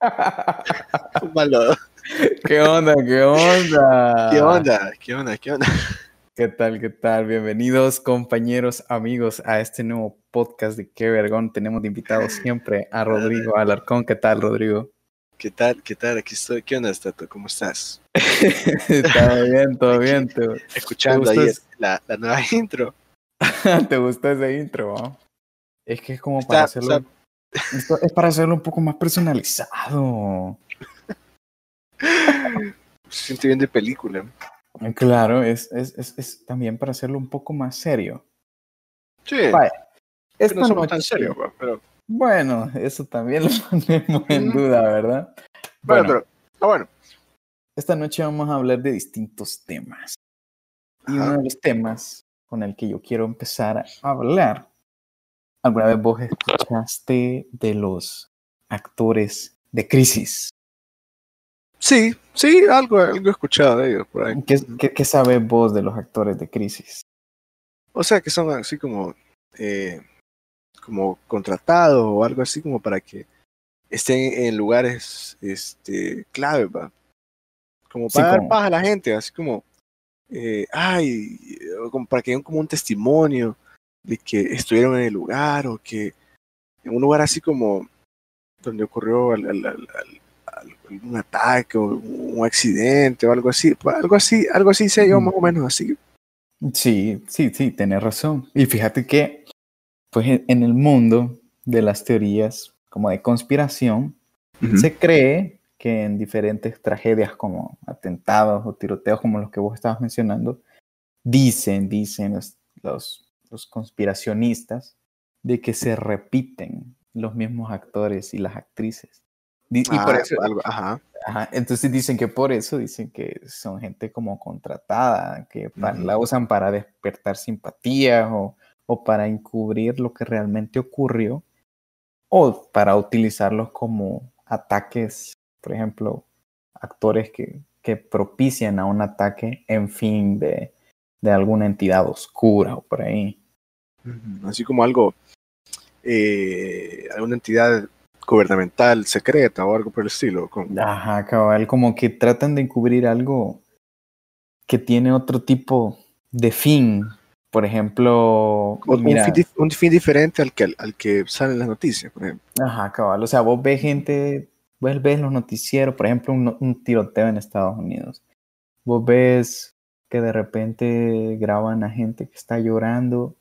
Malo. ¿Qué onda? ¿Qué onda? ¿Qué onda? ¿Qué onda? ¿Qué onda? ¿Qué tal? ¿Qué tal? Bienvenidos, compañeros, amigos, a este nuevo podcast de Qué Vergón. Tenemos de invitado siempre a Rodrigo Alarcón. ¿Qué tal, Rodrigo? ¿Qué tal? ¿Qué tal? Aquí estoy. ¿Qué onda, Stato? ¿Cómo estás? todo bien, todo bien. ¿Te, Escuchando ¿te ahí la, la nueva intro. ¿Te gustó ese intro? va? Es que es como Está- para hacerlo. está- esto es para hacerlo un poco más personalizado. Se siente bien de película. Claro, es, es, es, es también para hacerlo un poco más serio. Sí. Esta no somos tan noche- va, pero. Bueno, eso también lo ponemos en duda, ¿verdad? Bueno, Bueno, pero. Ah, bueno. esta noche vamos a hablar de distintos temas. Y Ajá. uno de los temas con el que yo quiero empezar a hablar. ¿Alguna vez vos escuchaste de los actores de crisis? Sí, sí, algo, algo he escuchado de ellos por ahí. ¿Qué, qué, qué sabes vos de los actores de crisis? O sea, que son así como. eh, como contratados o algo así como para que estén en lugares este, clave, va. Como Sí, para dar como- paz a la gente, así como. eh, ay, como para que den como un testimonio de que estuvieron en el lugar o que en un lugar así como donde ocurrió al- al- al- al- al- algún ataque o un accidente o algo así, pues, algo así, algo así sé yo más o menos así. Sí, sí, sí, tenés razón. Y fíjate que, pues en- en el mundo de las teorías como de conspiración, se cree que en diferentes tragedias como atentados o tiroteos como los que vos estabas mencionando, dicen, dicen los, los, los conspiracionistas de que se repiten los mismos actores y las actrices. Y, por Ah, eso, algo, ajá. Ajá, entonces dicen que por eso dicen que son gente como contratada, que la usan para despertar simpatía o, o para encubrir lo que realmente ocurrió o para utilizarlos como ataques, por ejemplo, actores que, que propician a un ataque en fin de, de alguna entidad oscura o por ahí. Así como algo, eh, alguna entidad gubernamental secreta o algo por el estilo. con- Ajá, cabal, como que tratan de encubrir algo que tiene otro tipo de fin. Por ejemplo, un, mira, fin, un fin diferente al que, al que salen las noticias, por ejemplo. ajá, cabal, o sea, vos ves gente, vos ves los noticieros, por ejemplo, un tiroteo en Estados Unidos. Vos ves que de repente graban a gente que está llorando,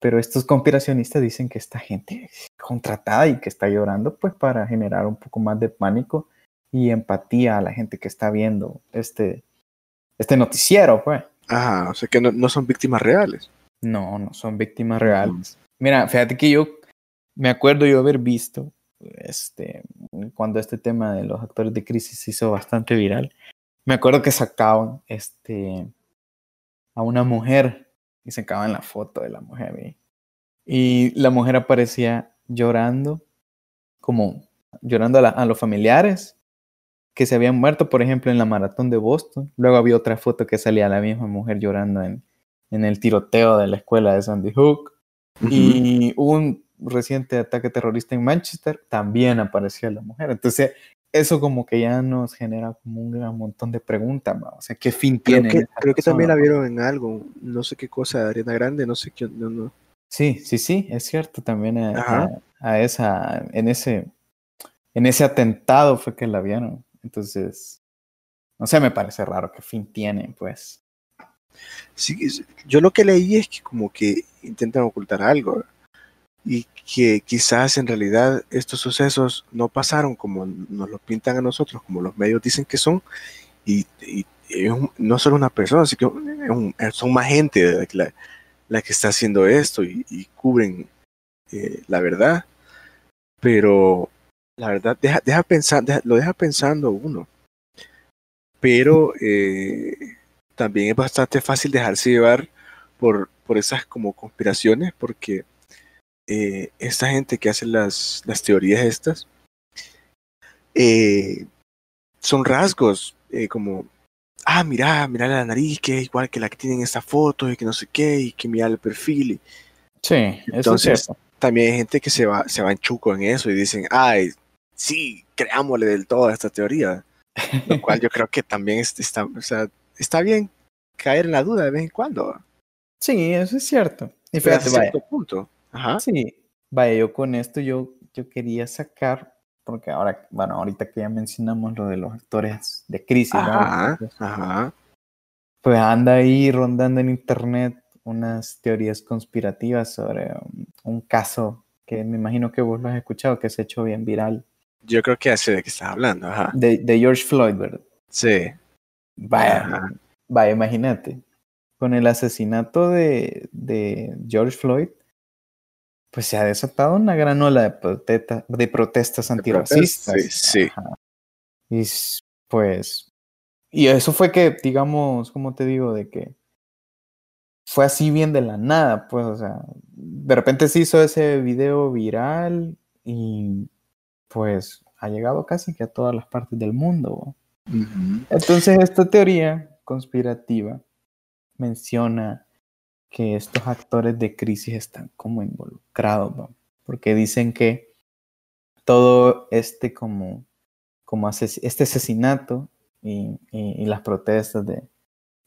pero estos conspiracionistas dicen que esta gente es contratada y que está llorando pues para generar un poco más de pánico y empatía a la gente que está viendo este, este noticiero, pues. Ajá, o sea que no, no son víctimas reales. No, no son víctimas reales. Mira, fíjate que yo me acuerdo yo haber visto este cuando este tema de los actores de crisis se hizo bastante viral. Me acuerdo que sacaban este a una mujer y sacaban la foto de la mujer y, y la mujer aparecía llorando como llorando a, la- a los familiares que se habían muerto, por ejemplo, en la maratón de Boston. Luego había otra foto que salía la misma mujer llorando en, en el tiroteo de la escuela de Sandy Hook. Y hubo un reciente ataque terrorista en Manchester, también apareció la mujer. Entonces, eso como que ya nos genera como un gran montón de preguntas, ¿va? o sea, ¿qué fin Creo tiene? que, creo que también la vieron en algo, no sé qué cosa Ariana Grande, no sé qué, no, no. Sí, sí, sí, es cierto, también a, Ajá. a- a esa, en ese, en ese atentado fue que la vieron. Entonces, no sé, me parece raro qué fin tiene, pues. Sí, yo lo que leí es que como que intentan ocultar algo y que quizás en realidad estos sucesos no pasaron como nos lo pintan a nosotros, como los medios dicen que son, y, y un- no solo una persona, sino que un- son más gente la- la que está haciendo esto y, y cubren eh, la verdad, pero la verdad deja, deja pensar, deja- lo deja pensando uno, pero eh, también es bastante fácil dejarse llevar por, por esas como conspiraciones, porque eh, esta gente que hace las, las teorías estas eh, son rasgos eh, como, ah, mira, mira la nariz, que es igual que la que tienen esta foto, y que no sé qué, y que mira el perfil. Y Sí, eso Entonces, es cierto. también hay gente que se va, se va en chuco en eso y dicen, ay, sí, creámosle del todo a esta teoría. Lo cual yo creo que también está, o sea, está bien caer en la duda de vez en cuando. Sí, eso es cierto. Y fíjate, vaya. punto. Ajá. Sí, vaya, yo con esto yo, yo quería sacar, porque ahora, bueno, ahorita que ya mencionamos lo de los actores de crisis, ajá, Ajá. Pues anda ahí rondando en internet unas teorías conspirativas sobre un, caso que me imagino que vos lo has escuchado, que se ha hecho bien viral. Yo creo que hace de qué estás hablando, ajá. De, de George Floyd, ¿verdad? Sí. Vaya, vaya, imagínate. Con el asesinato de, de, George Floyd, pues se ha desatado una gran ola de, de protestas antirracistas. sí, sí. Y pues, y eso fue que, digamos, como te digo, de que fue así bien de la nada, pues, o sea, de repente se hizo ese video viral y pues ha llegado casi que a todas las partes del mundo. Entonces, esta teoría conspirativa menciona que estos actores de crisis están como involucrados, porque dicen que todo este como, como este asesinato y las protestas de,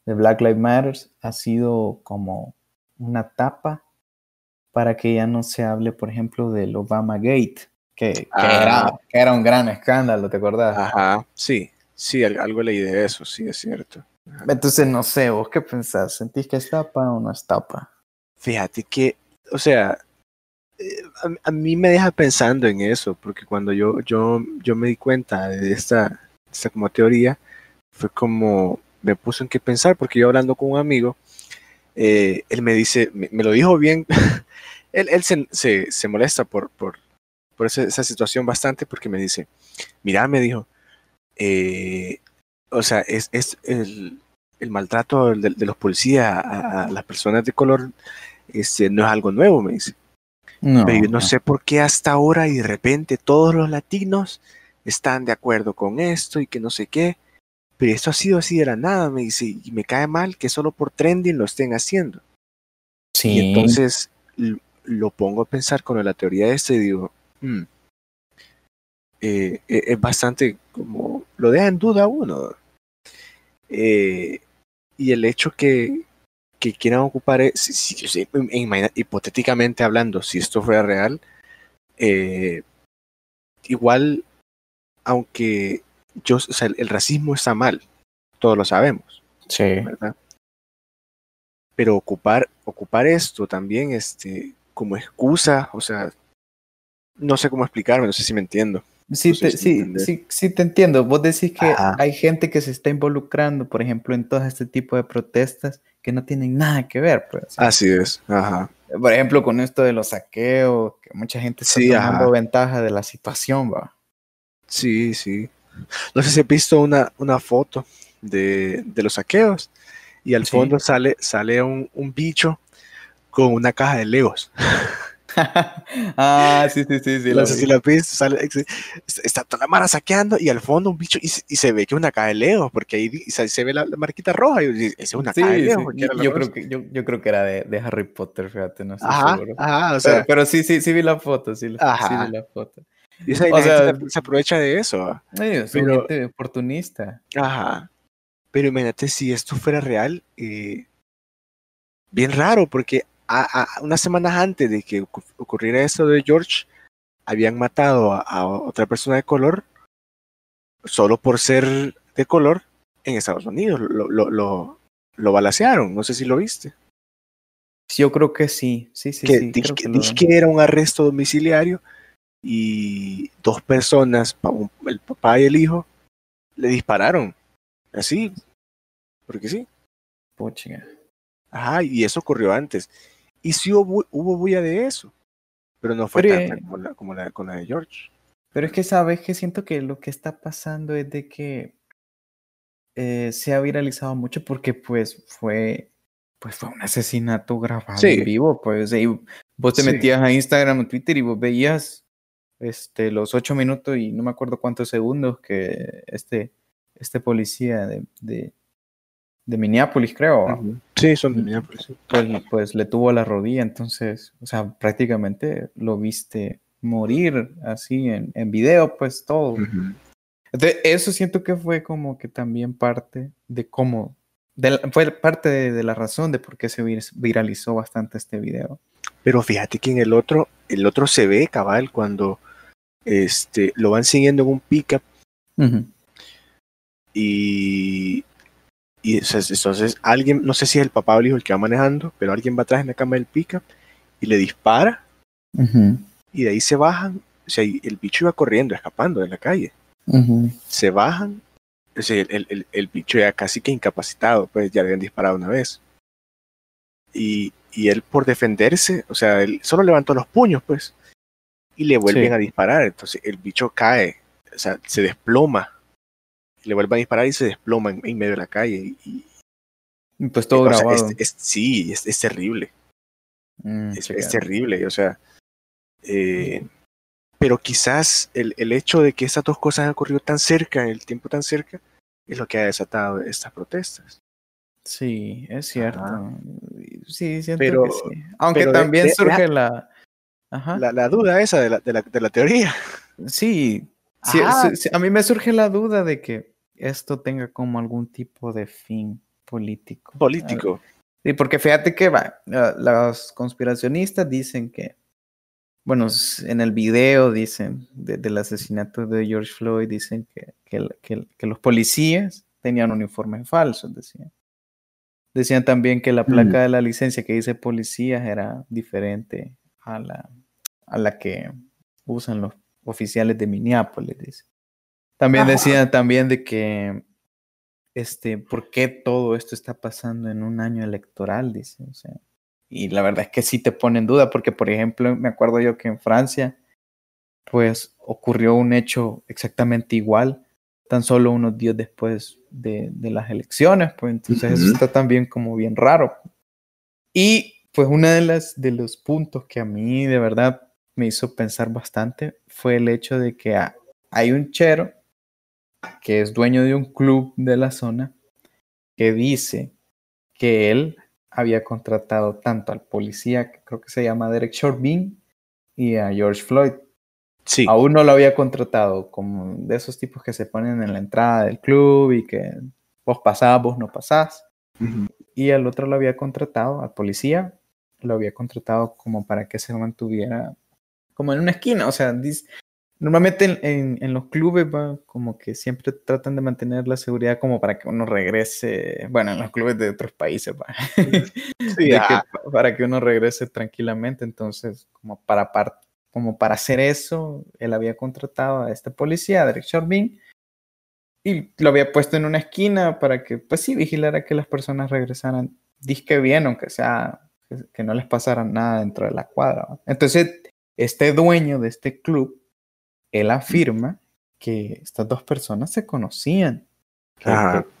de Black Lives Matter ha sido como una tapa para que ya no se hable, por ejemplo, del Obama Gate, que, ah. era, un gran escándalo, ¿te acordás? Ajá, sí, sí, algo leí de eso, sí, es cierto. Entonces, no sé, ¿vos qué pensás? ¿Sentís que es tapa o no es tapa? Fíjate que, o sea, eh, a, mí me deja pensando en eso, porque cuando yo, yo, yo me di cuenta de esta, esta como teoría, fue como, me puso en qué pensar, porque yo hablando con un amigo, eh, él me dice, me, lo dijo bien, él, él se, se, molesta por, por, por esa, esa, situación bastante, porque me dice, mira, me dijo, eh, o sea, es, es el, el maltrato de, de, los policías a, a, las personas de color, este, no es algo nuevo, me dice. No, Pero yo no, no sé por qué hasta ahora y de repente todos los latinos están de acuerdo con esto y que no sé qué pero esto ha sido así de la nada, me dice, y me cae mal que solo por trending lo estén haciendo. Sí. Y entonces lo pongo a pensar con la teoría de este y digo, hmm, eh, es bastante como, lo deja en duda uno. Eh, y el hecho que, que quieran ocupar, e, si, hipotéticamente hablando, si esto fuera real, eh, igual, aunque yo, o sea, el racismo está mal, todos lo sabemos. Sí. ¿verdad? Pero ocupar, ocupar esto también este, como excusa, o sea, no sé cómo explicarme, no sé si me entiendo. Sí, no sé te, sí, sí, sí, te entiendo. Vos decís que Ajá. hay gente que se está involucrando, por ejemplo, en todo este tipo de protestas que no tienen nada que ver. Pues. Así es. Ajá. Por ejemplo, con esto de los saqueos, que mucha gente está Sí, tomando ajá. ventaja de la situación, va. Sí, sí. No sé si has visto una, una foto de, de los saqueos y al fondo sale, sale un, un bicho con una caja de legos. ah, sí, sí, sí, sí. No sé si la has visto, sale- está toda la mara saqueando y al fondo un bicho y, se- y se ve que es una caja de legos porque ahí se, se ve la, la marquita roja y es una Sí, caja de sí. legos. porque Yo, creo que, yo, yo creo que era de, de Harry Potter, fíjate, no estoy Ajá, seguro. ajá, o Pero, sea, pero sí, sí, sí vi la foto, sí, Ajá. vi la foto. y esa- o sea- se, aprovecha de eso. son Pero- gente oportunista. Ajá. Pero imagínate si esto fuera real, eh, bien raro, porque a, a- unas semanas antes de que ocu- ocurriera esto de George, habían matado a, a otra persona de color solo por ser de color en Estados Unidos. Lo, lo, lo, lo balacearon, no sé si lo viste. Yo creo que sí, sí, sí, que, sí. dije, que, dije que era un arresto domiciliario y dos personas, el papá y el hijo, le dispararon. Así, porque sí. Puchiga. Ajá, y eso ocurrió antes. Y sí hubo, hubo bulla de eso, pero no fue Pero, tanta eh, como la, como la, con la de George. Pero es que sabes que siento que lo que está pasando es de que eh, se ha viralizado mucho porque pues fue pues fue un asesinato grabado Sí. en vivo, pues y vos te Sí. metías a Instagram o Twitter y vos veías este los ocho minutos y no me acuerdo cuántos segundos que este este policía de, de, de Minneapolis creo. Sí, son de Minneapolis, sí. pues, pues le tuvo la rodilla, entonces, o sea, prácticamente lo viste morir así en, en video, pues todo. Entonces, eso siento que fue como que también parte de cómo, fue parte de, la razón de por qué se viralizó bastante este video. Pero fíjate que en el otro, el otro se ve cabal cuando este, lo van siguiendo en un pickup. Y, y entonces alguien, no sé si es el papá o el hijo el que va manejando, pero alguien va atrás en la cama del pickup y le dispara. Y de ahí se bajan. O sea, el bicho iba corriendo, escapando de la calle. Se bajan. O sea, el, el, el, bicho ya casi que incapacitado, pues ya le habían disparado una vez. Y, y él por defenderse, o sea, él solo levantó los puños, pues, y le vuelven a disparar. Entonces el bicho cae, o sea, se desploma. Le vuelven a disparar y se desploma en, medio de la calle. Y, pues todo grabado. sí, es, es terrible. Mm, es, terrible, o sea. Eh, pero quizás el, el, hecho de que estas dos cosas han ocurrido tan cerca, en el tiempo tan cerca, es lo que ha desatado estas protestas. Sí, es cierto. Sí, siento pero, que sí. Aunque también surge la, la, duda esa de la, de la, de la teoría. Sí, sí, a mí me surge la duda de que esto tenga como algún tipo de fin político. Político. Sí, porque fíjate que va, los conspiracionistas dicen que, bueno, en el video dicen del asesinato de George Floyd, dicen que, que, que, los policías tenían uniformes falsos, decían. Decían también que la placa mm. de la licencia que dice policías era diferente a la, a la que usan los oficiales de Minneapolis. También decían también de que este, ¿por qué todo esto está pasando en un año electoral? Dice, o sea, y la verdad es que sí te pone en duda, porque por ejemplo, me acuerdo yo que en Francia, pues ocurrió un hecho exactamente igual, tan solo unos días después de, de las elecciones, pues entonces eso está también como bien raro. Y pues uno de, las, de los puntos que a mí de verdad me hizo pensar bastante fue el hecho de que hay un chero que es dueño de un club de la zona, que dice que él había contratado tanto al policía, que creo que se llama Derek Chauvin, y a George Floyd. Sí. Aún no lo había contratado, como de esos tipos que se ponen en la entrada del club y que vos pasás, vos no pasás. Y al otro lo había contratado, al policía, lo había contratado como para que se mantuviera como en una esquina. O sea, Normalmente en, los clubes, como que siempre tratan de mantener la seguridad como para que uno regrese, bueno, en los clubes de otros países, para que uno regrese tranquilamente. Entonces, como para, como para hacer eso, él había contratado a este policía, Derek Charbin, y lo había puesto en una esquina para que, pues sí, vigilara que las personas regresaran disque bien, aunque sea que no les pasara nada dentro de la cuadra. Entonces, este dueño de este club él afirma que estas dos personas se conocían.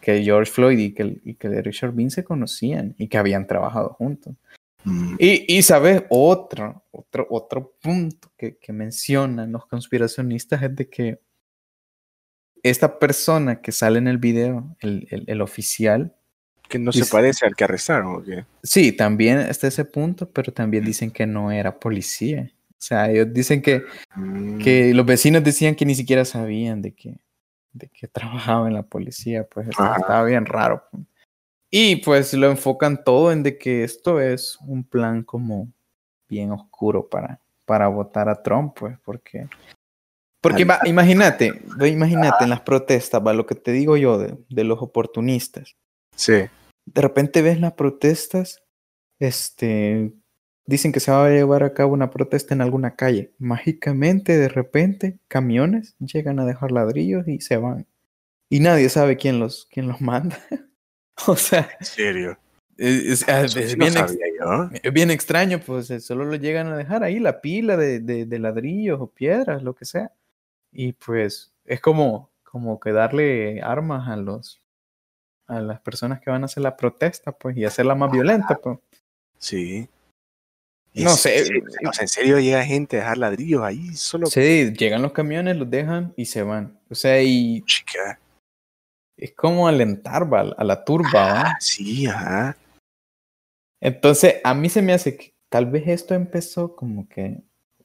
Que, George Floyd y que, y que Richard Bean se conocían y que habían trabajado juntos. Mm. Y, y, sabes, otro, otro, otro punto que, que, mencionan los conspiracionistas es de que esta persona que sale en el video, el, el, oficial. Que no se parece al que arrestaron, ¿o qué? Sí, también está ese punto, pero también dicen que no era policía. O sea, ellos dicen que, que mm. los vecinos decían que ni siquiera sabían de que, de que trabajaba en la policía, pues estaba bien raro. Y pues lo enfocan todo en de que esto es un plan como bien oscuro para, para votar a Trump, pues, porque... Porque imagínate, imagínate en las protestas, va, lo que te digo yo de, de los oportunistas. Sí. De repente ves las protestas, este, Dicen que se va a llevar a cabo una protesta en alguna calle. Mágicamente, de repente, camiones llegan a dejar ladrillos y se van. Y nadie sabe quién los, quién los manda. o sea. ¿En serio? Es, bien, extraño, pues eh, solo lo llegan a dejar ahí, la pila de, de, ladrillos o piedras, lo que sea. Y pues es como, como que darle armas a los a las personas que van a hacer la protesta, pues, y hacerla más violenta, pues. Sí. No sé. O sea, en serio llega gente a dejar ladrillos ahí solo. Sí, llegan los camiones, los dejan y se van. O sea, y. Chica. Es como alentar a la turba, ah, Sí, ajá. Entonces, a mí se me hace que tal vez esto empezó como que.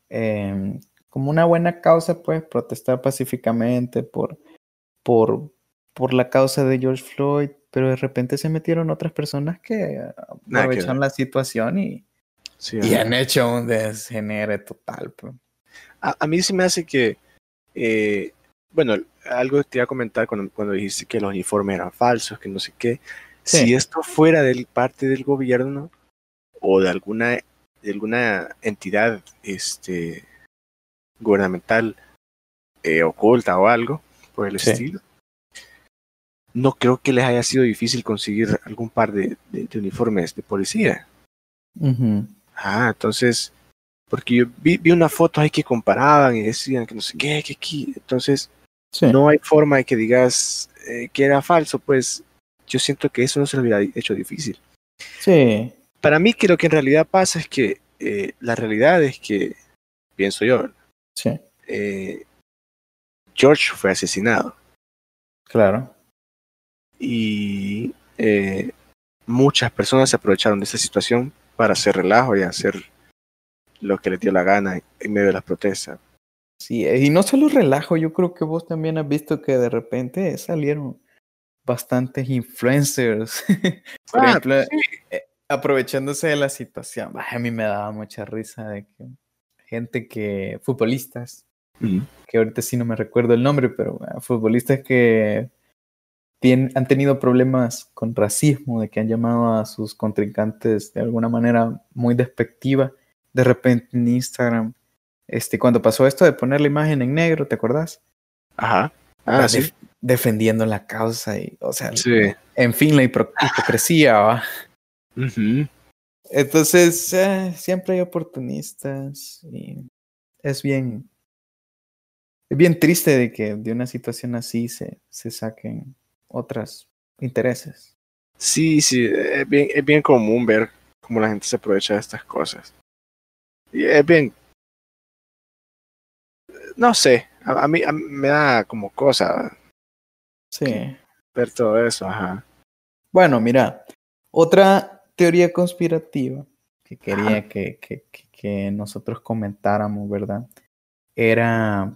Em, como una buena causa, pues, protestar pacíficamente por, por, por la causa de George Floyd, pero de repente se metieron otras personas que aprovechan la situación y, y han hecho un desgenere total. Pues. A, mí sí me hace que, eh, bueno, algo que te iba a comentar cuando, cuando dijiste que los uniformes eran falsos, que no sé qué. Si esto fuera de parte del gobierno o de alguna, de alguna entidad este, gubernamental eh, oculta o algo por el estilo, no creo que les haya sido difícil conseguir algún par de, de, uniformes de policía. Ah, entonces, porque yo vi, vi una foto ahí que comparaban y decían que no sé qué, que aquí, entonces no hay forma de que digas eh, que era falso, pues yo siento que eso no se lo hubiera hecho difícil. Sí. Para mí que lo que en realidad pasa es que eh, la realidad es que, pienso yo, sí. Eh, George fue asesinado. Claro y eh, muchas personas se aprovecharon de esa situación para hacer relajo y hacer lo que les dio la gana en medio de las protestas. Sí, y no solo relajo, yo creo que vos también has visto que de repente salieron bastantes influencers, por ah, ejemplo, eh, aprovechándose de la situación. a mí me daba mucha risa de que gente que, futbolistas, que ahorita sí no me recuerdo el nombre, pero ah, futbolistas que han tenido problemas con racismo, de que han llamado a sus contrincantes de alguna manera muy despectiva. De repente en Instagram, este, cuando pasó esto de poner la imagen en negro, ¿te acordás? Ajá. Ah, sí. defendiendo la causa y, o sea, en fin, la hipocresía, ¿va? Entonces, eh, siempre hay oportunistas y es bien, es bien triste de que de una situación así se, se saquen otros intereses. Sí, sí, es bien, es bien común ver cómo la gente se aprovecha de estas cosas. Y es bien... No sé, a, mí, me da como cosa. Sí. Ver todo eso, ajá. Bueno, mira, otra teoría conspirativa que quería que, que, que nosotros comentáramos, ¿verdad? Era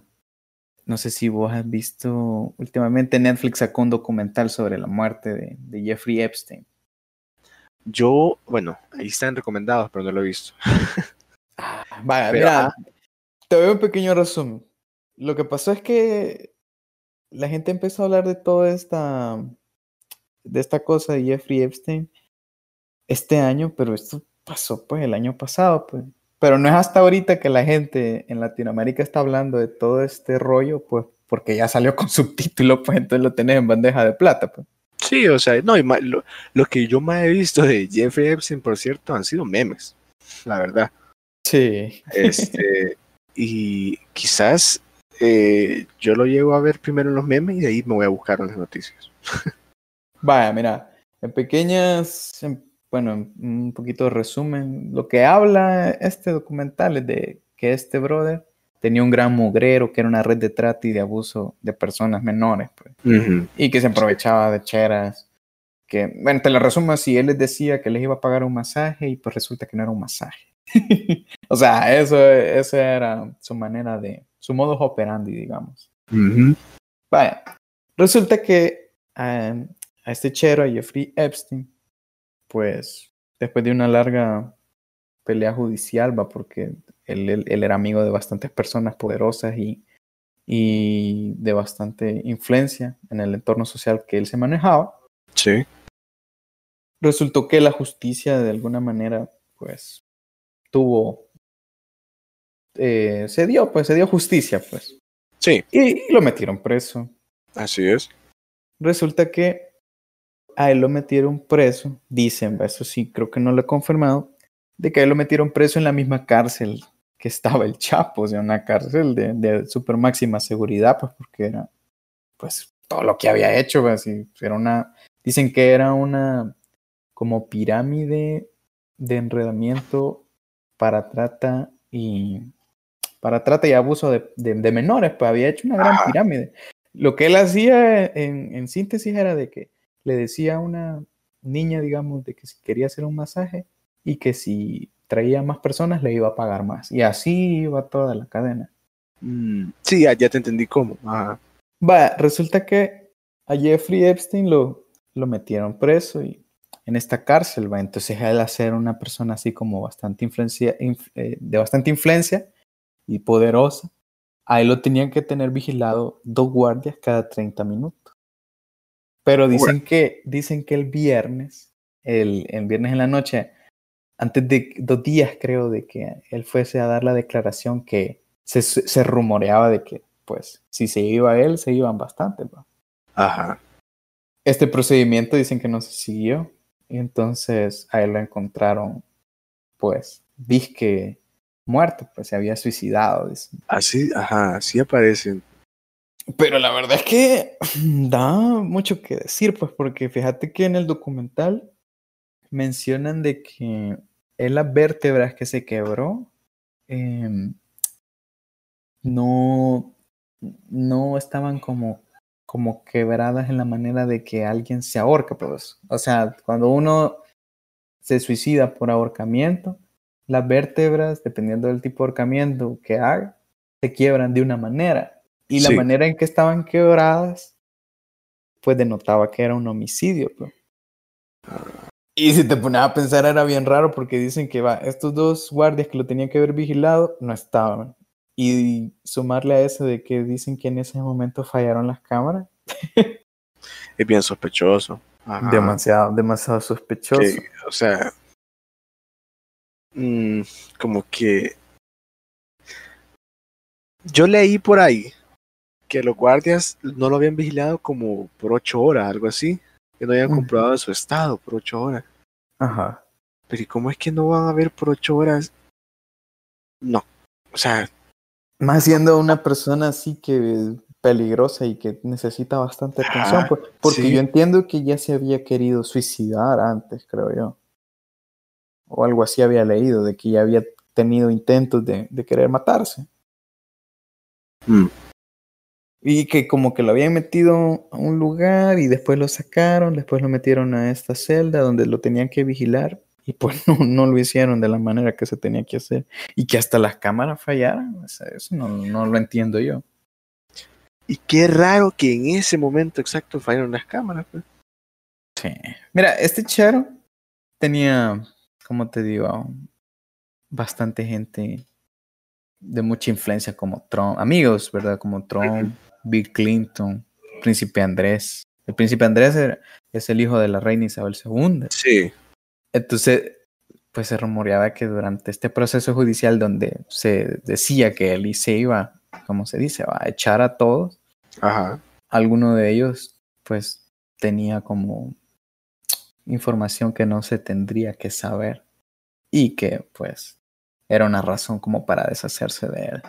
no sé si vos has visto, últimamente Netflix sacó un documental sobre la muerte de, Jeffrey Epstein. Yo, bueno, ahí están recomendados, pero no lo he visto. Ah, vaya, mira, te doy un pequeño resumen. Lo que pasó es que la gente empezó a hablar de toda esta, de esta cosa de Jeffrey Epstein este año, pero esto pasó pues el año pasado, pues. Pero no es hasta ahorita que la gente en Latinoamérica está hablando de todo este rollo, pues porque ya salió con subtítulo, pues entonces lo tenés en bandeja de plata. Pues. Sí, o sea, no, lo, que yo más he visto de Jeffrey Epstein, por cierto, han sido memes, la verdad. Sí. Este, y quizás eh, yo lo llego a ver primero en los memes y de ahí me voy a buscar en las noticias. Vaya, mira, en pequeñas, bueno, un poquito de resumen, lo que habla este documental es de que este brother tenía un gran mugrero, que era una red de trata y de abuso de personas menores, pues, y que se aprovechaba de cheras. Que, bueno, te lo resumo así, él les decía que les iba a pagar un masaje y pues resulta que no era un masaje. o sea, eso, esa era su manera de, su modo operandi, digamos. Vaya, resulta que a este chero, a Jeffrey Epstein, pues después de una larga pelea judicial, va, porque él, era amigo de bastantes personas poderosas y, y de bastante influencia en el entorno social que él se manejaba. Sí. Resultó que la justicia de alguna manera, pues, tuvo, eh, se dio, pues, se dio justicia, pues. Sí. y lo metieron preso. Así es. Resulta que a él lo metieron preso, dicen, eso sí, creo que no lo he confirmado, de que a él lo metieron preso en la misma cárcel que estaba el Chapo, o sea, una cárcel de, de super máxima seguridad, pues porque era, pues, todo lo que había hecho, pues, era una, dicen que era una como pirámide de enredamiento para trata y para trata y abuso de, de, menores, pues había hecho una gran pirámide. Lo que él hacía en, en síntesis era de que le decía a una niña, digamos, de que si quería hacer un masaje y que si traía más personas le iba a pagar más. Y así iba toda la cadena. Mm, sí, ya, ya, te entendí cómo. Ajá. Va, resulta que a Jeffrey Epstein lo, lo metieron preso y en esta cárcel, va. Entonces él ser una persona así como bastante influencia, eh, de bastante influencia y poderosa, a él lo tenían que tener vigilado dos guardias cada 30 minutos. Pero dicen que, dicen que el viernes, el, el viernes en la noche, antes de dos días creo de que él fuese a dar la declaración que se, se rumoreaba de que pues si se iba él, se iban bastante. Ajá. Este procedimiento dicen que no se siguió. Y entonces a él lo encontraron, pues, disque muerto, pues se había suicidado. Así, ajá, así aparecen. Pero la verdad es que da mucho que decir, pues, porque fíjate que en el documental mencionan de que en las vértebras que se quebró em, no, no estaban como, como quebradas en la manera de que alguien se ahorca, pues. O sea, cuando uno se suicida por ahorcamiento, las vértebras, dependiendo del tipo de ahorcamiento que haga, se quiebran de una manera. Y la manera en que estaban quebradas, pues denotaba que era un homicidio. Pues. Y si te pones a pensar era bien raro porque dicen que va, estos dos guardias que lo tenían que haber vigilado no estaban. Y sumarle a eso de que dicen que en ese momento fallaron las cámaras. es bien sospechoso. Demasiado, demasiado sospechoso. o sea, mm, como que yo leí por ahí que los guardias no lo habían vigilado como por ocho horas, algo así, que no habían comprobado su estado por ocho horas. Ajá. Pero ¿y cómo es que no van a ver por ocho horas? No, o sea, más siendo una persona así que peligrosa y que necesita bastante atención, pues, porque yo entiendo que ya se había querido suicidar antes, creo yo. O algo así había leído, de que ya había tenido intentos de, querer matarse. Mm. Y que como que lo habían metido a un lugar y después lo sacaron, después lo metieron a esta celda donde lo tenían que vigilar y pues no, lo hicieron de la manera que se tenía que hacer. Y que hasta las cámaras fallaran, eso no, no lo entiendo yo. Y qué raro que en ese momento exacto fallaron las cámaras. Pues. Sí. Mira, este Charo tenía, como te digo, bastante gente de mucha influencia como Trump, amigos, ¿verdad? Como Trump, Bill Clinton, Príncipe Andrés. El Príncipe Andrés es el hijo de la reina Isabel II. Sí. Entonces, pues se rumoreaba que durante este proceso judicial donde se decía que él se iba, como se dice, a echar a todos, Ajá. alguno de ellos pues tenía como información que no se tendría que saber y que pues era una razón como para deshacerse de él.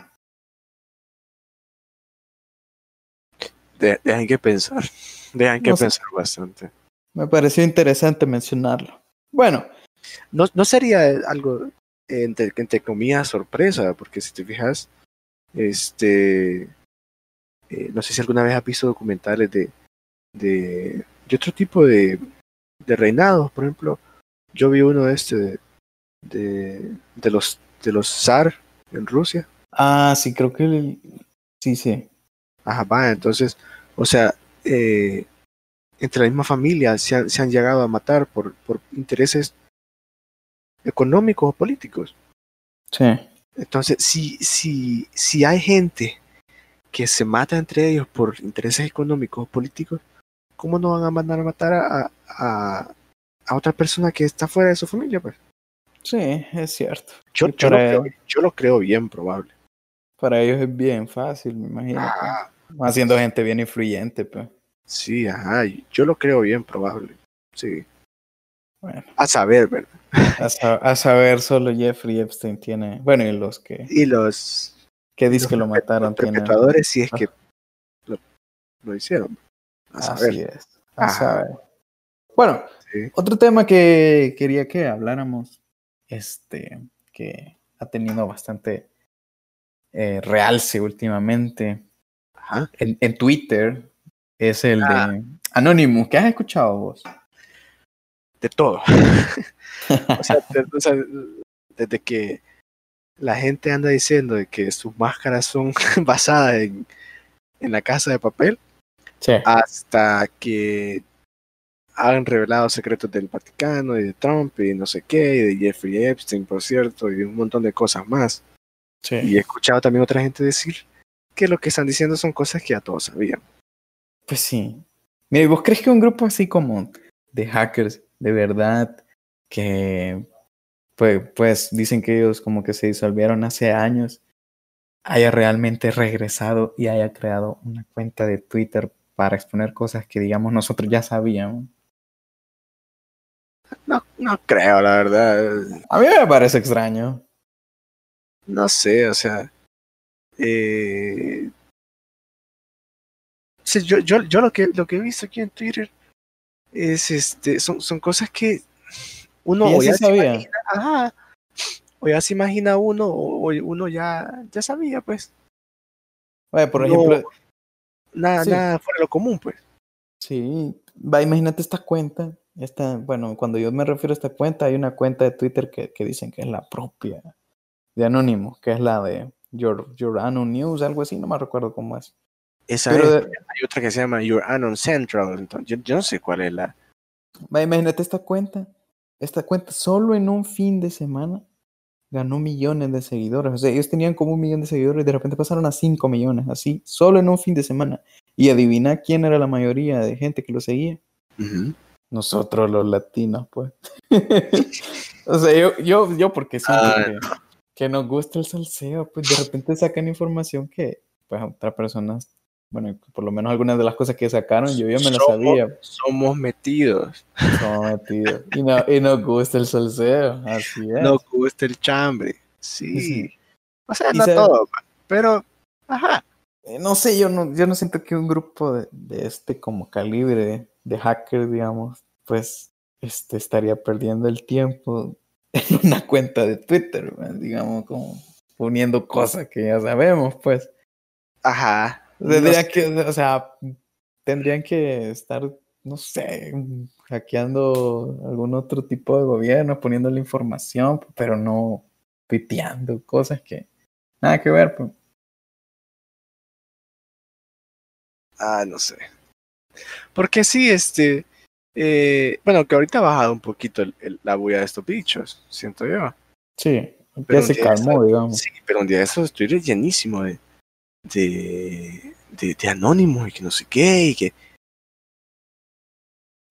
Dejan que pensar, dejan que pensar bastante. Me pareció interesante mencionarlo. Bueno. No, no sería algo, entre, entre comillas, sorpresa, porque si te fijas, este, eh, no sé si alguna vez has visto documentales de, de, de otro tipo de, de reinados, por ejemplo, yo vi uno de este, de, de, los, de los zar en Rusia. Ah, sí, creo que sí, sí. Ajá, va, entonces, o sea, eh, entre la misma familia se han, se han llegado a matar por, por intereses económicos o políticos. Sí. Entonces, si, si, si hay gente que se mata entre ellos por intereses económicos o políticos, ¿cómo no van a mandar a matar a, a, a otra persona que está fuera de su familia? Pues? Sí, es cierto. Yo, yo, lo, creo, yo lo, creo, bien probable. Para ellos es bien fácil, me imagino. Pues. Haciendo gente bien influyente, pues. Sí, ajá, yo lo creo bien probable. Sí. Bueno. A saber, ¿verdad? A, saber, solo Jeffrey Epstein tiene. Bueno, y los que. Y los. Que dicen que lo mataron. Los perpetradores, si es que lo, lo, hicieron. A saber. Así es. A saber. Bueno, otro tema que quería que habláramos, este, que ha tenido bastante eh, realce últimamente Ajá. En, en Twitter, es el ah. de Anonymous. ¿Qué has escuchado vos? De todo. o, sea, desde que la gente anda diciendo de que sus máscaras son basadas en, en la casa de papel, Sí. hasta que han revelado secretos del Vaticano y de Trump y no sé qué, y de Jeffrey Epstein, por cierto, y un montón de cosas más. Sí. Y he escuchado también otra gente decir que lo que están diciendo son cosas que ya todos sabían. Pues sí. Mira, ¿y ¿vos crees que un grupo así como de hackers, de verdad, que pues, pues dicen que ellos como que se disolvieron hace años, haya realmente regresado y haya creado una cuenta de Twitter para exponer cosas que digamos nosotros ya sabíamos? No, no creo, la verdad. A mí me parece extraño. No sé, o sea. Eh, yo, yo, yo lo que lo que he visto aquí en Twitter es este, son, son cosas que uno o ya se imagina, ajá, o ya se imagina uno, o, o uno ya, ya sabía, pues. Oye, por No, ejemplo, Nada, Sí. nada fuera de lo común, pues. Sí, va, imagínate esta cuenta. Esta, bueno, cuando yo me refiero a esta cuenta, hay una cuenta de Twitter que, que dicen que es la propia de Anónimo, que es la de Your, Your Anon News, algo así, no me recuerdo cómo es. Esa Pero es. de- Hay otra que se llama Your Anon Central. Entonces, yo, yo no sé cuál es la. imagínate esta cuenta. Esta cuenta solo en un fin de semana ganó millones de seguidores. O sea, ellos tenían como un millón de seguidores y de repente pasaron a 5 millones, así, solo en un fin de semana. Y adivina quién era la mayoría de gente que lo seguía. Ujú. Nosotros los latinos, pues. o sea, yo, yo, yo porque siento Ah, que, que nos gusta el salseo, pues de repente sacan información que, pues, otras personas, bueno, por lo menos algunas de las cosas que sacaron, yo ya me las sabía, Somos metidos. somos metidos. Y, no, y nos gusta el salseo, así es. Nos gusta el chambre. Sí. Sí. O sea, Y no sabe- todo, pero. Ajá. Eh, No sé, yo no, yo no siento que un grupo de, de este como calibre de, de hackers, digamos, pues este, estaría perdiendo el tiempo en una cuenta de Twitter, digamos, como poniendo cosas que ya sabemos, pues. Ajá. Tendría No que, o sea, tendrían que estar, no sé, hackeando algún otro tipo de gobierno, poniéndole información, pero no tuiteando cosas que nada que ver, pues. Ah, no sé. Porque sí, este. Eh, bueno, que ahorita ha bajado un poquito el- el- la bulla de estos bichos, siento yo. Sí, ya se calmó, digamos. Sí, pero un día de esos Twitter llenísimo de, de, de, de anónimos y que no sé qué, y que.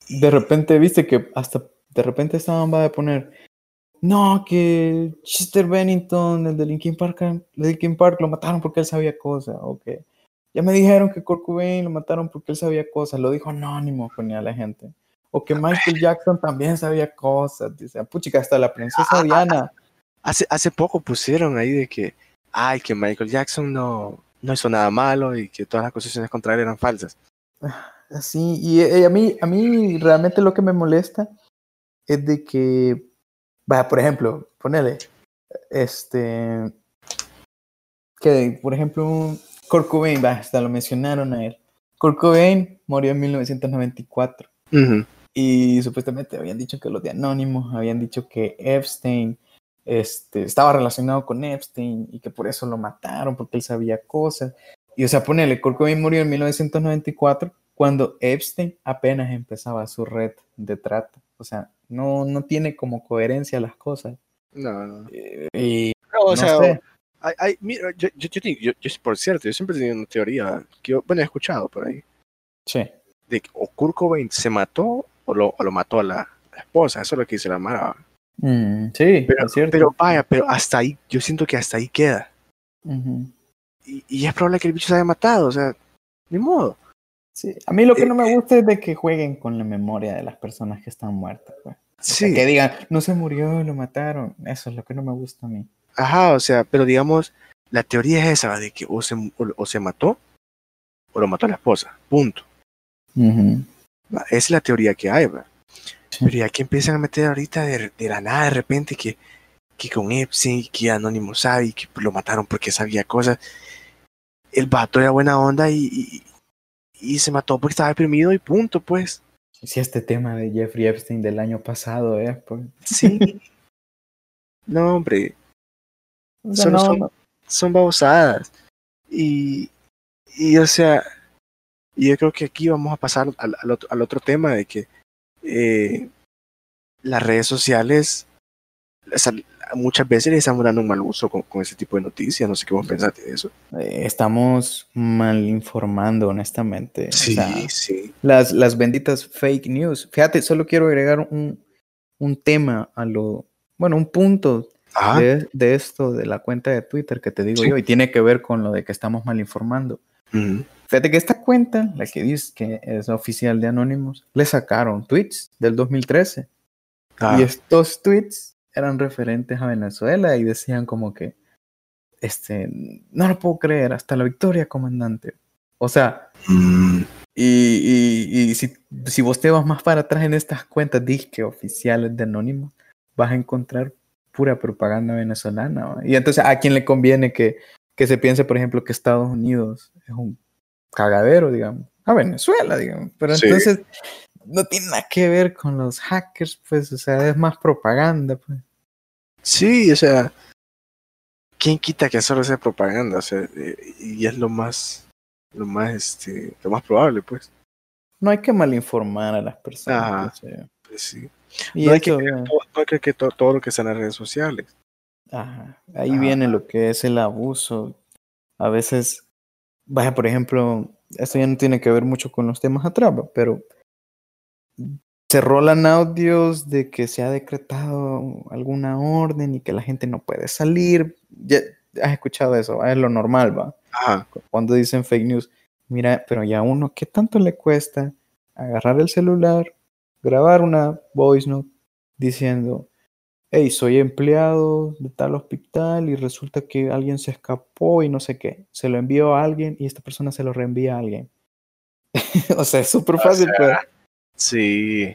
de repente viste que hasta de repente estaban va a poner no que Chester Bennington el de Linkin Park el de Linkin Park lo mataron porque él sabía cosas o que ya me dijeron que Kurt Cobain lo mataron porque él sabía cosas lo dijo anónimo ponía la gente o que Michael Jackson también sabía cosas dice puchica hasta la princesa Diana Hace, hace poco pusieron ahí de que. Ay, que Michael Jackson no, no hizo nada malo y que todas las acusaciones contra él eran falsas. así y, eh, a mí a mí realmente lo que me molesta es de que vaya por ejemplo ponele este que por ejemplo Kurt Cobain hasta lo mencionaron a él Kurt Cobain murió en 1994 Ujú. Y supuestamente habían dicho que los de Anonymous habían dicho que Epstein este, estaba relacionado con Epstein y que por eso lo mataron porque él sabía cosas. Y o sea ponele Kurt Cobain murió en 1994 cuando Epstein apenas empezaba su red de trata o sea no no tiene como coherencia las cosas. No, no. Eh, y No, o no sea, sé. hay- hay- mira, yo, yo, yo, yo- yo- por cierto, yo siempre he tenido una teoría que yo, bueno, he escuchado por ahí, sí. De que o Kurt Cobain se mató o lo, o lo mató a la, la esposa, eso es lo que dice la Mara. Mm, sí Pero, es cierto pero vaya, pero hasta ahí, yo siento que hasta ahí queda. Y, y es probable que el bicho se haya matado, o sea, ni modo. Sí, a mí lo que Eh, no me gusta es de que jueguen con la memoria de las personas que están muertas. pues. O sea, Sí, que digan, no se murió, lo mataron. Eso es lo que no me gusta a mí. ajá, o sea, pero digamos, la teoría es esa, de que o se, o, o se mató o lo mató a la esposa, punto. Esa es la teoría que hay. Sí. Pero ya que empiezan a meter ahorita de, de la nada, de repente, que, que con Epstein, que Anónimo sabe, y que lo mataron porque sabía cosas. El vato era buena onda y, y, y se mató porque estaba deprimido y punto, pues. Si este tema de Jeffrey Epstein del año pasado, ¿eh? Pues, Sí. no, hombre. Solo son, son babosadas. Y, y, o sea, yo creo que aquí vamos a pasar al, al, otro, al otro, tema de que eh, las redes sociales muchas veces le estamos dando un mal uso con, con, ese tipo de noticias. No sé qué vos pensás de eso. Eh, estamos mal informando, honestamente. Sí, sí. Las, las benditas fake news. Fíjate, solo quiero agregar un, un tema a lo. Bueno, un punto de, de, esto de la cuenta de Twitter que te digo yo, y tiene que ver con lo de que estamos mal informando. Fíjate que esta cuenta, la que dice que es oficial de Anonymous, le sacaron tweets del 2013. Ah. Y estos tweets eran referentes a Venezuela y decían como que, este, no lo puedo creer, hasta la victoria, comandante. O sea, mm. y, y, y si, si, vos te vas más para atrás en estas cuentas disque oficiales de Anónimo, vas a encontrar pura propaganda venezolana. Y entonces, ¿a quién le conviene que, que se piense, por ejemplo, que Estados Unidos es un cagadero, digamos? A Venezuela, digamos. Pero sí. entonces, no tiene nada que ver con los hackers, pues, o sea, es más propaganda, pues. Sí, o sea, ¿quién quita que solo sea propaganda? O sea, eh, y es lo más, lo más, este, lo más probable, pues. No hay que malinformar a las personas. Ajá, o sea. pues sí. Y no, hay que, creer, todo, no hay que creer todo, todo, lo que está en las redes sociales. Ajá, ahí Ajá. viene lo que es el abuso. A veces, vaya, por ejemplo, esto ya no tiene que ver mucho con los temas atrás, pero se rolan audios de que se ha decretado alguna orden y que la gente no puede salir. Ya has escuchado eso, es lo normal, va. Ajá. Cuando dicen fake news, mira, pero ya uno, ¿qué tanto le cuesta agarrar el celular, grabar una voice note diciendo, hey, soy empleado de tal hospital y resulta que alguien se escapó y no sé qué. Se lo envió a alguien y esta persona se lo reenvía a alguien. o sea, es súper fácil, o sea, pero Sí.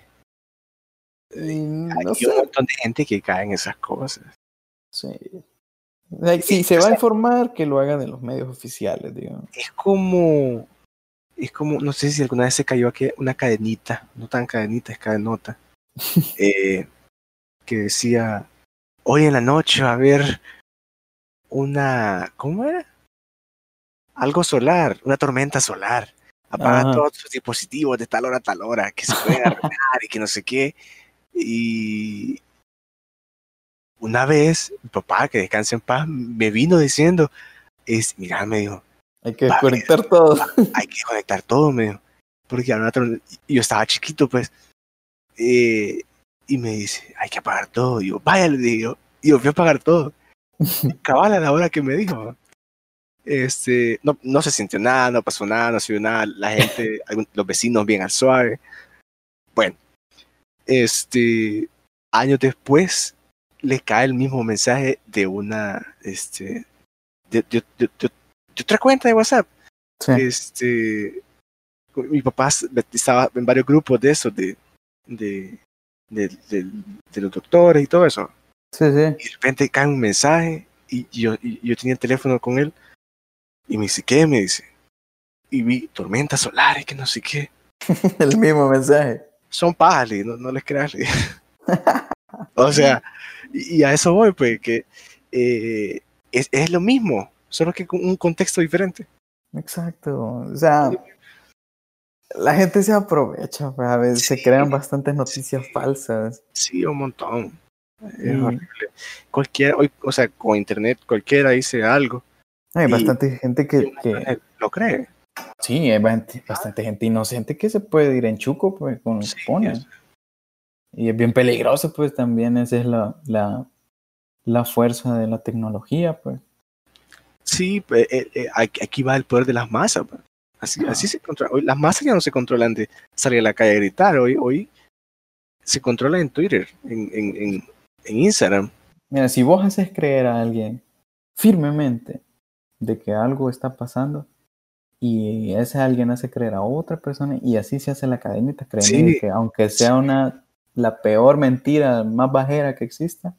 No Hay sé. un montón de gente que cae en esas cosas. Sí. Si se va a informar, que lo haga de los medios oficiales, digamos. Es como. Es como, no sé si alguna vez se cayó aquí una cadenita, no tan cadenita, es cadenota, eh, que decía, hoy en la noche va a haber una, ¿cómo era? Algo solar, una tormenta solar apaga Ajá. todos sus dispositivos de tal hora a tal hora, que se pueden arreglar y que no sé qué. Y una vez, mi papá, que descanse en paz, me vino diciendo, es, mira, me dijo, hay que conectar todo. Hay que conectar todo, me dijo. Porque yo estaba chiquito, pues. Eh, y me dice, hay que apagar todo. Y yo, vaya, le digo, y yo fui a apagar todo. Cabal a la hora que me dijo. Este, no, no se sintió nada, no pasó nada, no se vio nada, la gente, los vecinos bien al suave. Bueno, este, años después le cae el mismo mensaje de una, este, de, de, de, de otra cuenta de WhatsApp. Sí. Este, mi papá estaba en varios grupos de eso, de, de, de, de, de los doctores y todo eso. Sí, sí. Y de repente cae un mensaje y yo, y yo tenía el teléfono con él y me dice, ¿qué? Me dice. Y vi tormentas solares, que no sé qué. El mismo mensaje. Son pájales, no, no les creas. o sea, y, y, a eso voy, pues, que eh, es, es, lo mismo, solo que con un contexto diferente. Exacto. O sea, la gente se aprovecha, pues, a veces sí, se crean bastantes noticias sí, falsas. Sí, un montón. Es mm. horrible. Cualquiera, o sea, con internet cualquiera dice algo hay bastante gente que, que, lo cree. Sí, hay bastante gente inocente que se puede ir en chuco, pues, con sí, pone. Es. Y es bien peligroso, pues, también esa es la, la, la fuerza de la tecnología, pues. Sí, pues, eh, eh, aquí va el poder de las masas, pues. Así, así se controla. Hoy, las masas ya no se controlan de salir a la calle a gritar. Hoy, hoy se controla en Twitter, en, en, en, en Instagram. Mira, si vos haces creer a alguien firmemente de que algo está pasando y ese alguien hace creer a otra persona y así se hace la cadenita, creyendo sí. que aunque sea una la peor mentira más bajera que exista,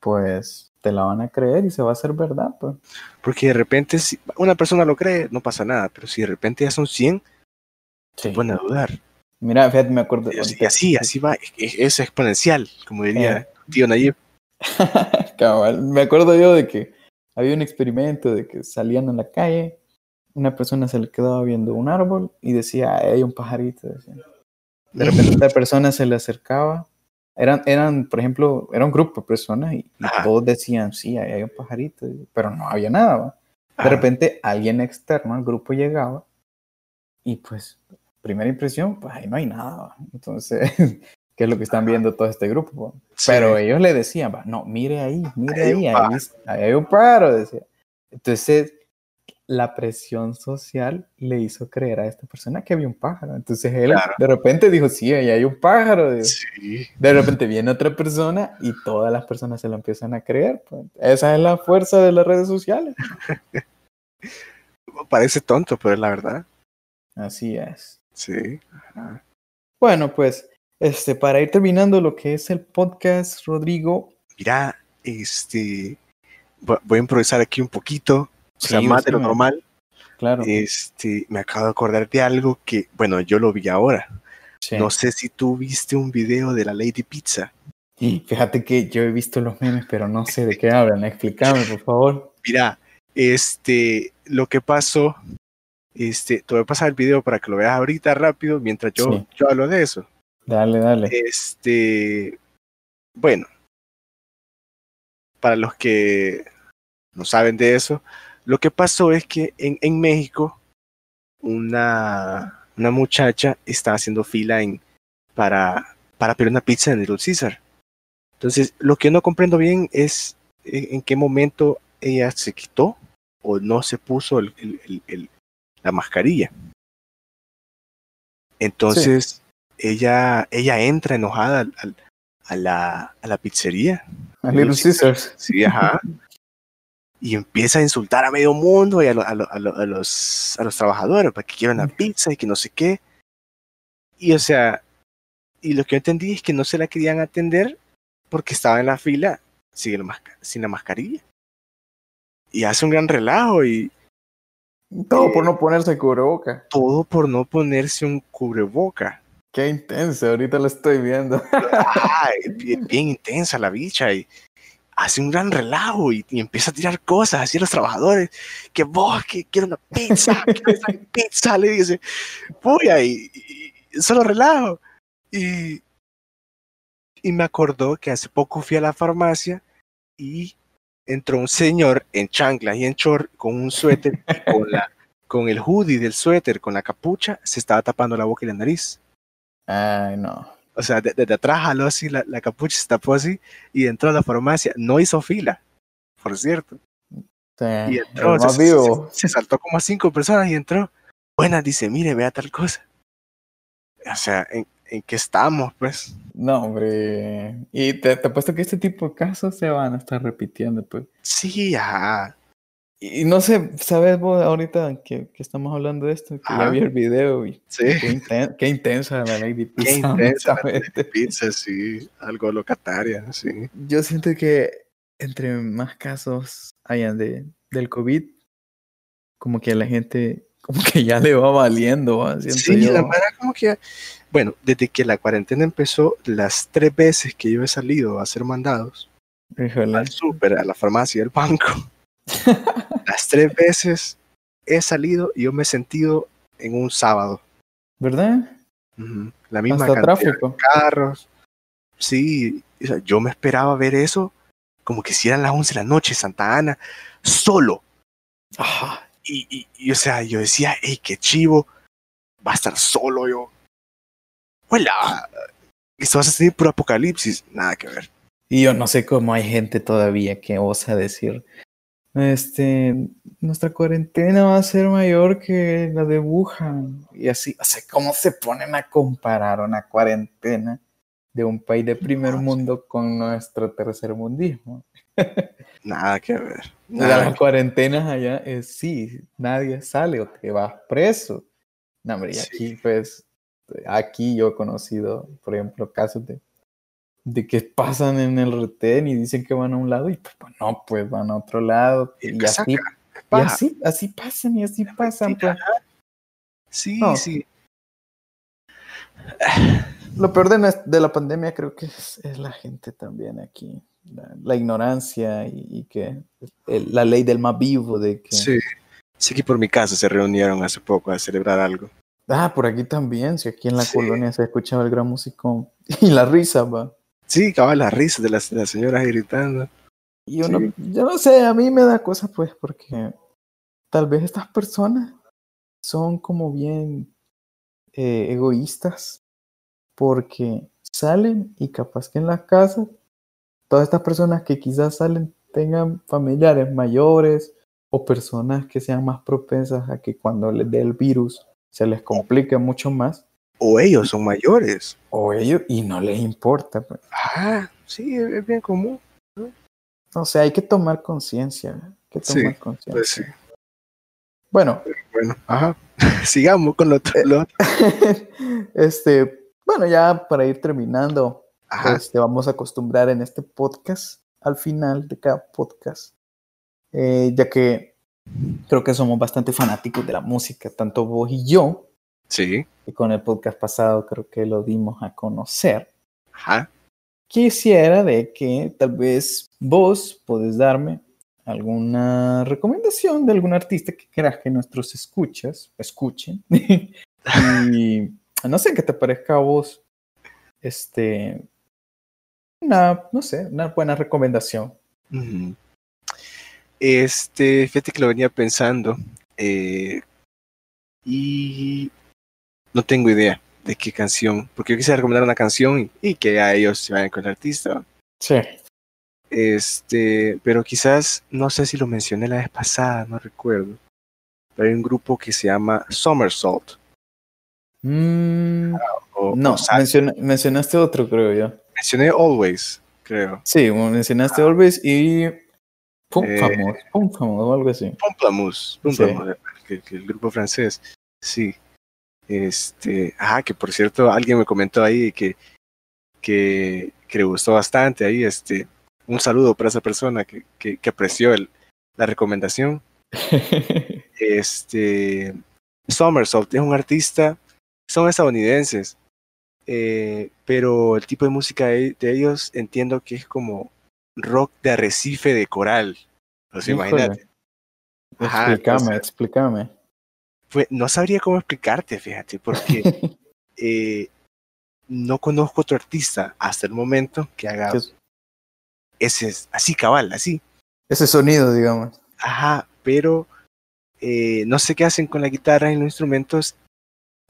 pues te la van a creer y se va a hacer verdad. Pues. Porque de repente si una persona lo cree, no pasa nada, pero si de repente ya son 100, sí. se pueden a dudar. Mira, fíjate, me acuerdo. Y así, así, así va, es exponencial, como diría eh, tío Nayib. Cabal. Me acuerdo yo de que había un experimento de que salían a la calle, una persona se le quedaba viendo un árbol y decía, "Ahí hay un pajarito. decía. De repente la persona se le acercaba. Eran, eran, por ejemplo, era un grupo de personas y, y todos decían, sí, ahí hay un pajarito, pero no había nada. ¿va? De repente alguien externo al grupo llegaba y pues, primera impresión, pues ahí no hay nada. ¿va? Entonces, ¿qué es lo que están viendo todo este grupo? ¿va? Sí. Pero ellos le decían, "Va, no, mire ahí, mire Ahí ahí, un ahí, pájaro". es- ahí hay un pájaro, decía. Entonces, la presión social le hizo creer a esta persona que había un pájaro. Entonces él Claro. de repente dijo, sí, ahí hay un pájaro. Sí. De repente viene otra persona y todas las personas se lo empiezan a creer. pues. Esa es la fuerza de las redes sociales. Parece tonto, pero es la verdad. Así es. Sí. Ajá. Bueno, pues, este, para ir terminando lo que es el podcast, Rodrigo. Mira, este. vo- Voy a improvisar aquí un poquito. O sea, Sí, más de lo normal. Claro. Este, me acabo de acordar de algo que, bueno, yo lo vi ahora. sí. No sé si tú viste un video de la Lady Pizza. Y fíjate que yo he visto los memes, pero no sé de qué hablan. Explícame, por favor. Mira, este, lo que pasó, este, te voy a pasar el video para que lo veas ahorita rápido mientras yo, Sí. yo hablo de eso. Dale, dale. Este, bueno, para los que no saben de eso, lo que pasó es que en, en México una, una muchacha estaba haciendo fila en, para, para pedir una pizza en Little Caesar. Entonces, lo que yo no comprendo bien es en, en qué momento ella se quitó o no se puso el- el- el- el- la mascarilla. Entonces, ella, ella entra enojada al- al- a, la, a la pizzería. A Little Caesars. Sí, ajá. Y empieza a insultar a medio mundo y a, lo- a lo- a lo- a los, a los trabajadores para que quieran la pizza y que no sé qué. Y o sea, y lo que yo entendí es que no se la querían atender porque estaba en la fila sin, el sin la mascarilla. Y hace un gran relajo y Todo por no ponerse cubreboca. todo por no ponerse un cubreboca. Qué intenso, ahorita lo estoy viendo. Ay, bien, bien intensa la bicha y hace un gran relajo y, empieza a tirar cosas así a los trabajadores, que vos, que quiero una pizza, esa pizza, le dice, puya, y, y- solo relajo. Y, y me acordó que hace poco fui a la farmacia y entró un señor en chanclas y en short con un suéter con, la, con el hoodie del suéter, con la capucha, se estaba tapando la boca y la nariz. Ay, no. O sea, de- desde atrás jaló así, la, la capucha se tapó así y entró a la farmacia. No hizo fila, por cierto. Sí, Y entró, se, vivo. se- se saltó como a cinco personas y entró. Buenas, dice, mire, vea tal cosa. O sea, ¿en, en qué estamos, pues? No, hombre. Y te, te apuesto que este tipo de casos se van a estar repitiendo, pues. Sí, ajá. Y no sé, ¿sabes vos ahorita que, que estamos hablando de esto? Que ya Ajá. vi el video y Sí. qué, inten- qué intensa la Lady Qué Pizza. intensa la honestamente. Pizza, sí. Algo locataria, sí. Yo siento que entre más casos hayan de, del COVID, como que a la gente, como que ya le va valiendo, Sí, yo. la verdad como que... Bueno, desde que la cuarentena empezó, las tres veces que yo he salido a hacer mandados, Híjole. al súper, a la farmacia al banco. Las tres veces he salido y yo me he sentido en un sábado. ¿Verdad? La misma Hasta cantidad tráfico. de carros. Sí, o sea, yo me esperaba ver eso como que si eran las 11 de la noche, Santa Ana, solo. Ajá. Y, y, y, o sea, yo decía, hey, qué chivo, va a estar solo yo. Hola, esto va a ser puro apocalipsis, nada que ver. Y yo no sé cómo hay gente todavía que osa decir, este, nuestra cuarentena va a ser mayor que la de Wuhan. Y así, o sea, ¿cómo se ponen a comparar una cuarentena de un país de primer No, sí. mundo con nuestro tercer mundismo? Nada que ver. Nada las cuarentenas allá es sí, nadie sale o te vas preso. No, hombre, y Sí. aquí, pues, aquí yo he conocido, por ejemplo, casos de, de que pasan en el retén y dicen que van a un lado y pues, pues, no, pues van a otro lado. Y así, y así, así pasan y así pasan. Pues. Sí, No. sí. lo peor de, de, la pandemia creo que es, la gente también aquí. La, ignorancia y, que la ley del más vivo de que... Sí, sí que por mi casa se reunieron hace poco a celebrar algo. Ah, por aquí también, si aquí en la colonia se escuchaba el gran músico y la risa, va. Sí, acaba la risa de las, las señoras gritando. Y yo no sé, a mí me da cosa pues porque tal vez estas personas son como bien eh, egoístas porque salen y capaz que en las casas todas estas personas que quizás salen tengan familiares mayores o personas que sean más propensas a que cuando les dé el virus se les complique mucho más. O ellos son mayores. O ellos, y no les importa. Pues. Ah, sí, es bien común. O sea, hay que tomar conciencia. que tomar conciencia. Pues sí. Bueno. Bueno, ajá. Sigamos con lo, otro. este, bueno, ya para ir terminando, este, vamos a acostumbrar en este podcast, al final de cada podcast, eh, ya que creo que somos bastante fanáticos de la música, tanto vos y yo. Sí. Y con el podcast pasado creo que lo dimos a conocer. Ajá. Quisiera de que tal vez vos podés darme alguna recomendación de algún artista que quieras que nuestros escuchas escuchen. y no sé qué te parezca a vos. Este. Una, no sé, una buena recomendación. Este, fíjate que lo venía pensando. Eh, y no tengo idea de qué canción. Porque yo quisiera recomendar una canción y, que a ellos se vayan con el artista. Sí. Este, pero quizás, no sé si lo mencioné la vez pasada, no recuerdo. Pero hay un grupo que se llama Somersault. Mm, ah, no, mencionaste otro, creo yo. Mencioné Always, creo. Sí, mencionaste Always y Pum eh, o algo así. Pumplamus, que, el grupo francés. Sí. Este, ah, que por cierto, alguien me comentó ahí que, que, que le gustó bastante ahí, este, un saludo para esa persona que, que, apreció el, la recomendación. este, Somersault es un artista, son estadounidenses, eh, pero el tipo de música de, ellos entiendo que es como rock de arrecife de coral. Pues imagínate. explícame, explícame. Pues, no sabría cómo explicarte, fíjate, porque eh, no conozco otro artista hasta el momento que haga ese así cabal, así. Ese sonido, digamos. Ajá, pero eh, no sé qué hacen con la guitarra y los instrumentos,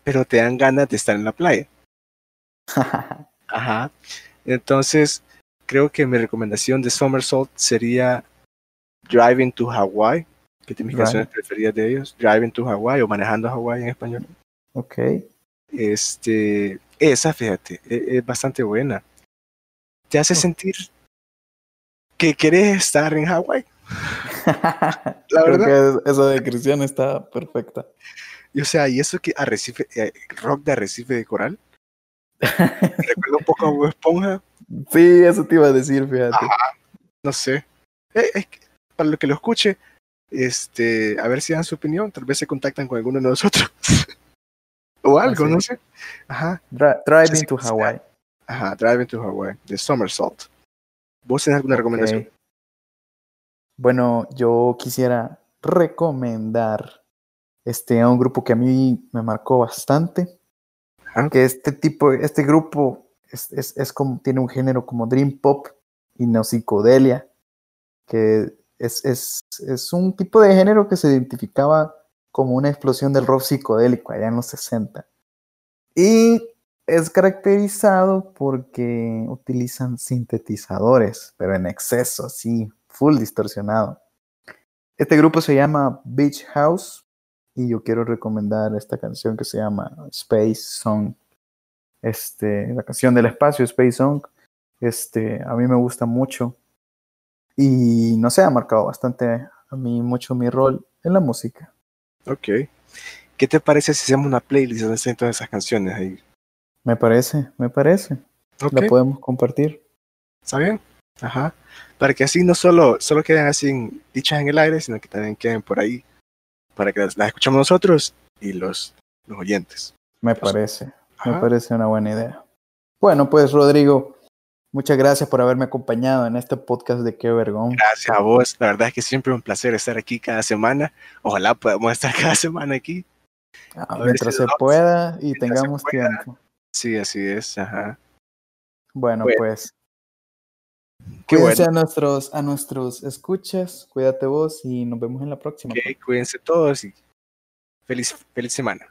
pero te dan ganas de estar en la playa. Ajá. Entonces, creo que mi recomendación de Somersault sería Driving to Hawaii, que es mis canciones preferidas de ellos. Driving to Hawaii o Manejando a Hawaii en español. Ok. Este, esa, fíjate, e, es bastante buena. Te hace sentir que querés estar en Hawái. La verdad. Creo que eso de Cristian está perfecta. Y o sea, y eso que arrecife, eh, rock de arrecife de coral. Recuerdo un poco a Bob Esponja. Sí, eso te iba a decir, fíjate. no sé. Eh, para lo que lo escuche, este, a ver si dan su opinión. Tal vez se contactan con alguno de nosotros. o algo, no sé. Ajá. driving to Hawaii. Ajá, Driving to Hawaii, de Somersault. ¿Vos tenés alguna recomendación? Bueno, yo quisiera recomendar este, a un grupo que a mí me marcó bastante. Que este tipo, este grupo es, es, es, como, tiene un género como Dream Pop y neopsicodelia, que es, es, es un tipo de género que se identificaba como una explosión del rock psicodélico allá en los 60. Y es caracterizado porque utilizan sintetizadores, pero en exceso, así, full distorsionado. Este grupo se llama Beach House y yo quiero recomendar esta canción que se llama Space Song. Este, la canción del espacio, Space Song. Este, a mí me gusta mucho y no sé, ha marcado bastante a mí mucho mi rol en la música. Ok. ¿Qué te parece si hacemos una playlist donde estén todas esas canciones ahí? Me parece, me parece. La podemos compartir. ¿Está bien? Ajá. Para que así no solo, solo queden así dichas en el aire, sino que también queden por ahí. Para que las, escuchemos nosotros y los, los oyentes. Me parece. Me parece una buena idea. Bueno, pues Rodrigo, muchas gracias por haberme acompañado en este podcast de Qué Vergón. Gracias a vos. La verdad es que siempre es un placer estar aquí cada semana. Ojalá podamos estar cada semana aquí. A mientras se pueda y tengamos tiempo. Sí, así es. Ajá. Bueno, pues. Cuídense a nuestros, a nuestros escuchas, cuídate vos y nos vemos en la próxima. cuídense todos y feliz, feliz semana.